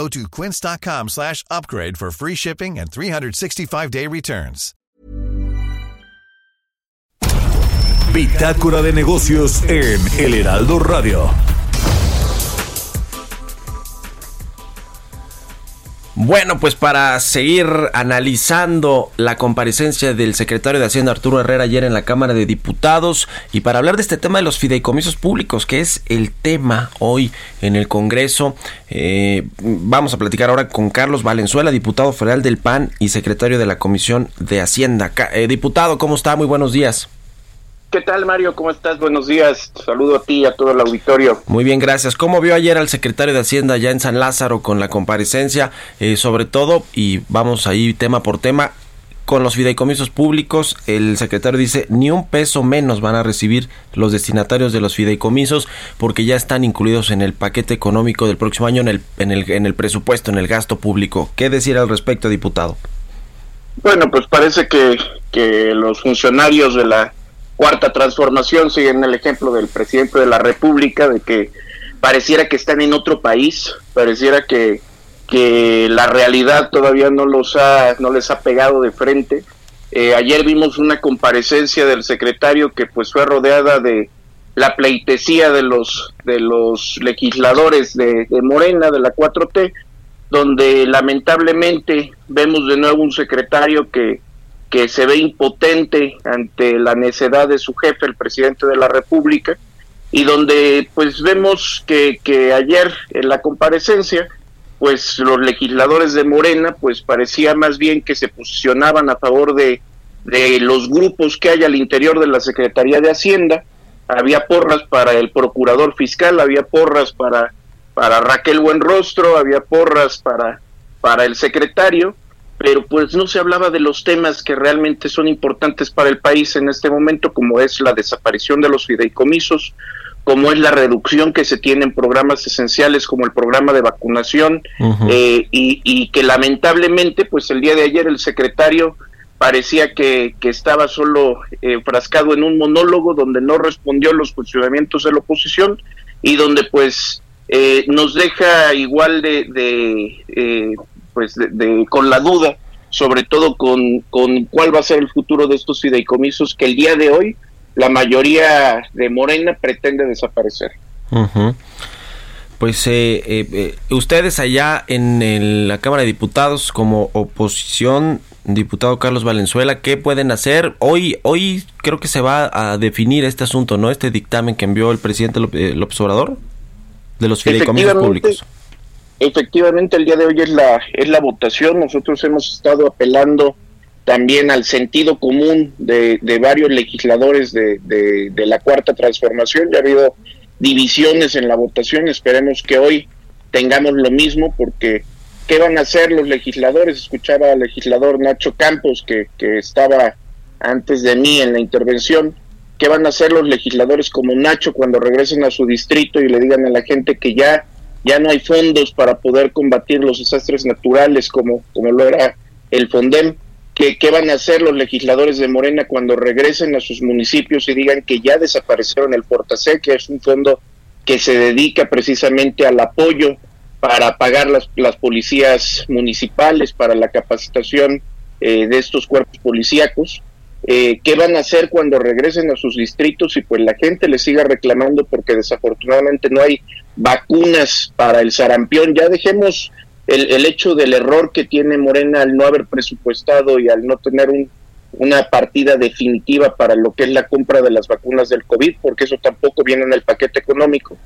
Go to quince.com slash upgrade for free shipping and 365-day returns. Bitácora de negocios en El Heraldo Radio. Bueno, pues para seguir analizando la comparecencia del secretario de Hacienda Arturo Herrera ayer en la Cámara de Diputados y para hablar de este tema de los fideicomisos públicos, que es el tema hoy en el Congreso, eh, vamos a platicar ahora con Carlos Valenzuela, diputado federal del PAN y secretario de la Comisión de Hacienda. Eh, diputado, ¿cómo está? Muy buenos días. ¿Qué tal, Mario? ¿Cómo estás? Buenos días. Saludo a ti y a todo el auditorio. Muy bien, gracias. ¿Cómo vio ayer al secretario de Hacienda ya en San Lázaro con la comparecencia? Eh, sobre todo, y vamos ahí tema por tema, con los fideicomisos públicos, el secretario dice ni un peso menos van a recibir los destinatarios de los fideicomisos porque ya están incluidos en el paquete económico del próximo año en el, en el, en el presupuesto, en el gasto público. ¿Qué decir al respecto, diputado? Bueno, pues parece que, que los funcionarios de la cuarta transformación, siguen el ejemplo del presidente de la República, de que pareciera que están en otro país, pareciera que, que la realidad todavía no los ha, no les ha pegado de frente. Eh, ayer vimos una comparecencia del secretario que pues fue rodeada de la pleitesía de los de los legisladores de, de Morena, de la 4T, donde lamentablemente vemos de nuevo un secretario que que se ve impotente ante la necedad de su jefe, el presidente de la República, y donde pues vemos que, que ayer en la comparecencia, pues los legisladores de Morena, pues parecía más bien que se posicionaban a favor de, de los grupos que hay al interior de la Secretaría de Hacienda, había porras para el procurador fiscal, había porras para, para Raquel Buenrostro, había porras para, para el secretario, pero pues no se hablaba de los temas que realmente son importantes para el país en este momento, como es la desaparición de los fideicomisos, como es la reducción que se tiene en programas esenciales como el programa de vacunación, eh, y, que lamentablemente, pues el día de ayer el secretario parecía que, que estaba solo eh, frascado en un monólogo donde no respondió a los cuestionamientos de la oposición y donde pues eh, nos deja igual de, de pues de, con la duda, sobre todo con, con cuál va a ser el futuro de estos fideicomisos que el día de hoy la mayoría de Morena pretende desaparecer. Pues eh, eh, eh, ustedes allá en la Cámara de Diputados como oposición, diputado Carlos Valenzuela, ¿qué pueden hacer? Hoy, hoy creo que se va a definir este asunto, ¿no? Este dictamen que envió el presidente López Obrador de los fideicomisos públicos. Efectivamente, el día de hoy es la, es la votación. Nosotros hemos estado apelando también al sentido común de, de varios legisladores de, de, la cuarta transformación. Ya ha habido divisiones en la votación. Esperemos que hoy tengamos lo mismo porque ¿qué van a hacer los legisladores? Escuchaba al legislador Nacho Campos que, que estaba antes de mí en la intervención. ¿Qué van a hacer los legisladores como Nacho cuando regresen a su distrito y le digan a la gente que ya ya no hay fondos para poder combatir los desastres naturales como, como lo era el FONDEM. ¿Qué, ¿Qué van a hacer los legisladores de Morena cuando regresen a sus municipios y digan que ya desaparecieron el Fortasec, que es un fondo que se dedica precisamente al apoyo para pagar las, las policías municipales, para la capacitación eh, de estos cuerpos policíacos? Eh, ¿Qué van a hacer cuando regresen a sus distritos y pues la gente les siga reclamando porque desafortunadamente no hay vacunas para el sarampión? Ya dejemos el, el hecho del error que tiene Morena al no haber presupuestado y al no tener un, una partida definitiva para lo que es la compra de las vacunas del COVID, porque eso tampoco viene en el paquete económico.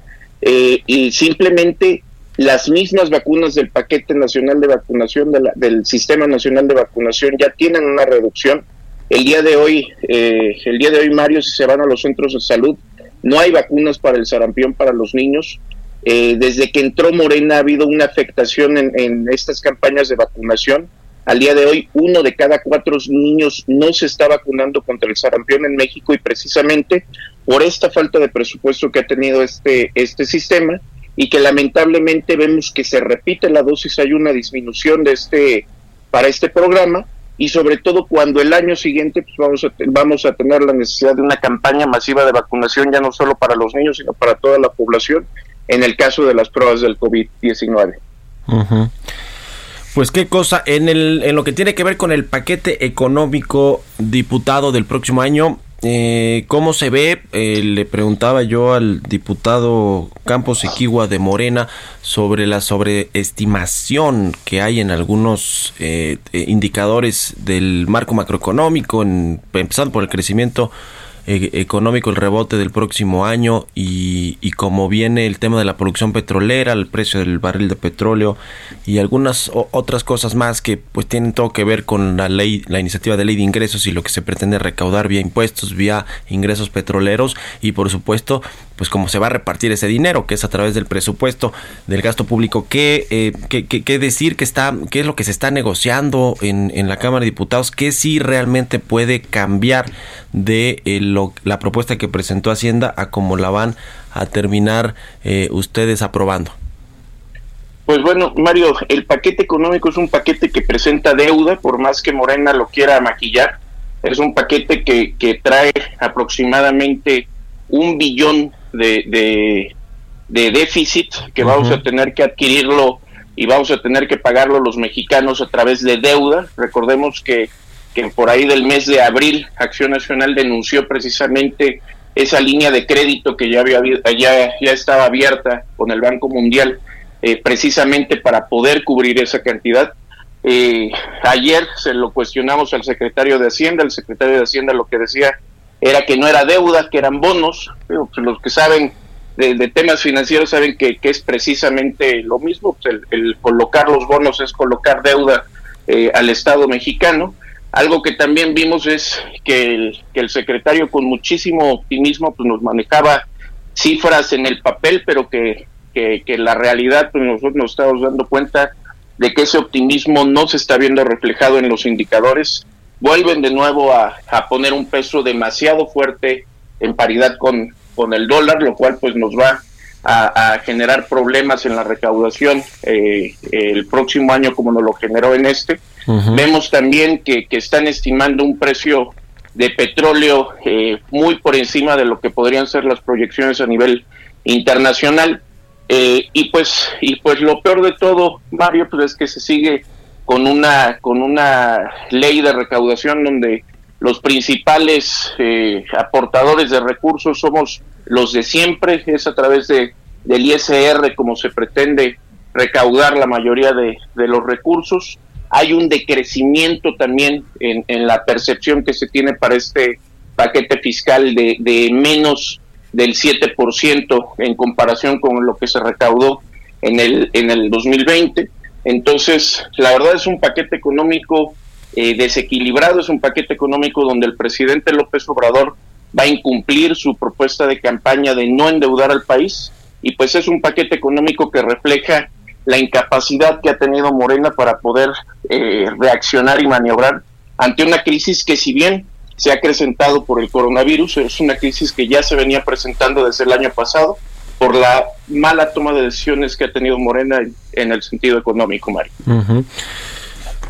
Eh, y simplemente las mismas vacunas del paquete nacional de vacunación, de del sistema nacional de vacunación, ya tienen una reducción el día de hoy, eh, el día de hoy, Mario, si se van a los centros de salud, no hay vacunas para el sarampión para los niños. Eh, desde que entró Morena ha habido una afectación en, estas campañas de vacunación. Al día de hoy, uno de cada cuatro niños no se está vacunando contra el sarampión en México y precisamente por esta falta de presupuesto que ha tenido este, este sistema y que lamentablemente vemos que se repite la dosis, hay una disminución de este para este programa y sobre todo cuando el año siguiente pues vamos a vamos a tener la necesidad de una campaña masiva de vacunación ya no solo para los niños sino para toda la población en el caso de las pruebas del COVID-19. Pues qué cosa, en, el, en lo que tiene que ver con el paquete económico diputado del próximo año, eh, ¿Cómo se ve? Eh, le preguntaba yo al diputado Campos Equigua de Morena sobre la sobreestimación que hay en algunos eh, indicadores del marco macroeconómico, en, empezando por el crecimiento e-, económico, el rebote del próximo año y, y como viene el tema de la producción petrolera, el precio del barril de petróleo y algunas otras cosas más que pues tienen todo que ver con la ley, la iniciativa de ley de ingresos y lo que se pretende recaudar vía impuestos, vía ingresos petroleros y por supuesto pues cómo se va a repartir ese dinero que es a través del presupuesto del gasto público. Qué, eh, qué, qué, decir que está qué es lo que se está negociando en, en la Cámara de Diputados qué sí realmente puede cambiar de eh, lo, la propuesta que presentó Hacienda a cómo la van a terminar eh, ustedes aprobando pues bueno, Mario, el paquete económico es un paquete que presenta deuda, por más que Morena lo quiera maquillar. Es un paquete que, que trae aproximadamente un billón de, de, déficit que vamos a tener que adquirirlo y vamos a tener que pagarlo los mexicanos a través de deuda. Recordemos que, que por ahí del mes de abril Acción Nacional denunció precisamente esa línea de crédito que ya, había, ya, ya estaba abierta con el Banco Mundial eh, precisamente para poder cubrir esa cantidad. Eh, ayer se lo cuestionamos al secretario de Hacienda, el secretario de Hacienda lo que decía era que no era deuda, que eran bonos, pues, los que saben de, temas financieros saben que, es precisamente lo mismo, pues, el, colocar los bonos es colocar deuda eh, al Estado mexicano. Algo que también vimos es que el, secretario con muchísimo optimismo pues, nos manejaba cifras en el papel, pero que que, la realidad, pues nosotros nos estamos dando cuenta de que ese optimismo no se está viendo reflejado en los indicadores. Vuelven de nuevo a, poner un peso demasiado fuerte en paridad con, con el dólar, lo cual pues nos va a, generar problemas en la recaudación eh, el próximo año como nos lo generó en este. Vemos también que, que, están estimando un precio de petróleo eh, muy por encima de lo que podrían ser las proyecciones a nivel internacional. Eh, y pues y pues lo peor de todo, Mario, pues es que se sigue con una con una ley de recaudación donde los principales eh, aportadores de recursos somos los de siempre, es a través de del ISR como se pretende recaudar la mayoría de, los recursos. Hay un decrecimiento también en, en, la percepción que se tiene para este paquete fiscal de, de menos del 7% en comparación con lo que se recaudó en el, en el 2020. Entonces, la verdad es un paquete económico eh, desequilibrado, es un paquete económico donde el presidente López Obrador va a incumplir su propuesta de campaña de no endeudar al país y pues es un paquete económico que refleja la incapacidad que ha tenido Morena para poder eh, reaccionar y maniobrar ante una crisis que si bien se ha acrecentado por el coronavirus, es una crisis que ya se venía presentando desde el año pasado por la mala toma de decisiones que ha tenido Morena en, el sentido económico, Mario.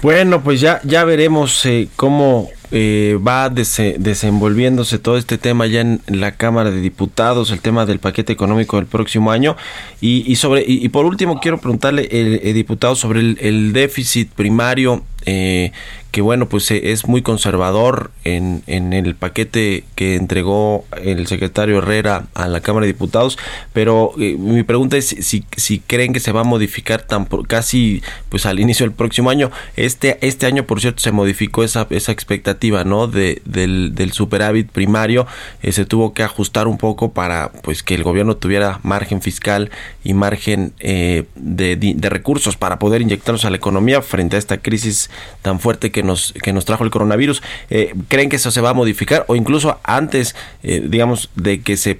Bueno, pues ya, ya veremos eh, cómo eh, va desenvolviéndose todo este tema ya en la Cámara de Diputados, el tema del paquete económico del próximo año. Y, sobre y, por último quiero preguntarle, el, el diputado, sobre el, el déficit primario eh, que bueno, pues eh, es muy conservador en, en el paquete que entregó el secretario Herrera a la Cámara de Diputados, pero eh, mi pregunta es si, si creen que se va a modificar tan casi pues al inicio del próximo año. Este, este año, por cierto, se modificó esa, esa expectativa, ¿no? De, del, superávit primario, eh, se tuvo que ajustar un poco para pues que el gobierno tuviera margen fiscal y margen de, de recursos para poder inyectarlos a la economía frente a esta crisis tan fuerte que nos, que nos trajo el coronavirus. Eh, ¿Creen que eso se va a modificar o incluso antes, eh, digamos, de que se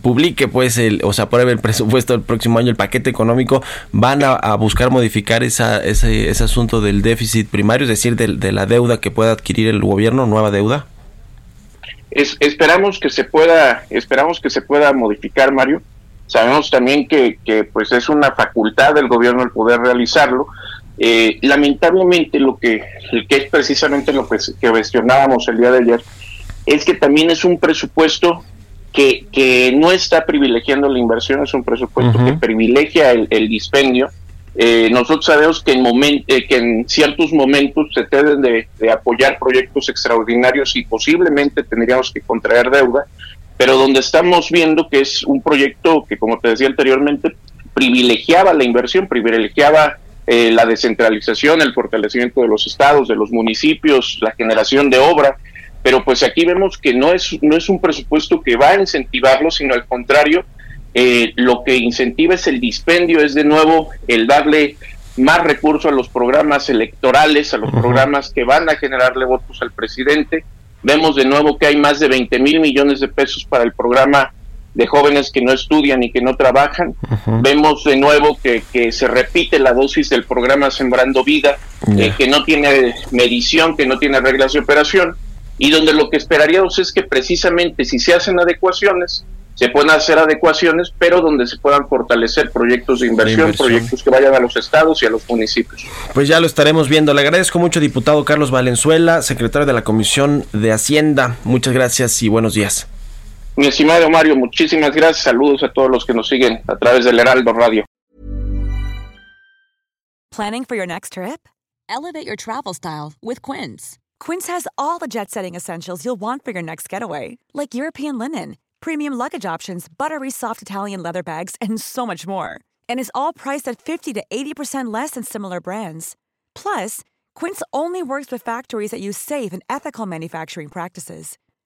publique, pues, el, o se apruebe el presupuesto del próximo año, el paquete económico, van a, buscar modificar esa, ese, ese, asunto del déficit primario, es decir, de, de la deuda que pueda adquirir el gobierno, nueva deuda? Es, esperamos que se pueda, esperamos que se pueda modificar, Mario. Sabemos también que, que pues es una facultad del gobierno el poder realizarlo. Eh, lamentablemente lo que, que es precisamente lo que, que cuestionábamos el día de ayer es que también es un presupuesto que, que no está privilegiando la inversión, es un presupuesto que privilegia el, el dispendio. Eh, nosotros sabemos que en, eh, que en ciertos momentos se deben de, apoyar proyectos extraordinarios y posiblemente tendríamos que contraer deuda, pero donde estamos viendo que es un proyecto que, como te decía anteriormente, privilegiaba la inversión, privilegiaba eh, la descentralización, el fortalecimiento de los estados, de los municipios, la generación de obra, pero pues aquí vemos que no es, no es un presupuesto que va a incentivarlo, sino al contrario, eh, lo que incentiva es el dispendio, es de nuevo el darle más recursos a los programas electorales, a los programas que van a generarle votos al presidente. Vemos de nuevo que hay más de 20 mil millones de pesos para el programa de jóvenes que no estudian y que no trabajan. Vemos de nuevo que, que, se repite la dosis del programa Sembrando Vida, eh, que no tiene medición, que no tiene reglas de operación, y donde lo que esperaríamos es que precisamente si se hacen adecuaciones, se pueden hacer adecuaciones, pero donde se puedan fortalecer proyectos de inversión, proyectos que vayan a los estados y a los municipios. Pues ya lo estaremos viendo. Le agradezco mucho, diputado Carlos Valenzuela, secretario de la Comisión de Hacienda. Muchas gracias y buenos días. Mi estimado Mario, muchísimas gracias. Saludos a todos los que nos siguen a través del Heraldo Radio. Planning for your next trip? Elevate your travel style with Quince. Quince has all the jet-setting essentials you'll want for your next getaway, like European linen premium luggage options, buttery soft Italian leather bags, and so much more. And is all priced at 50 to 80% less than similar brands. Plus, Quince only works with factories that use safe and ethical manufacturing practices.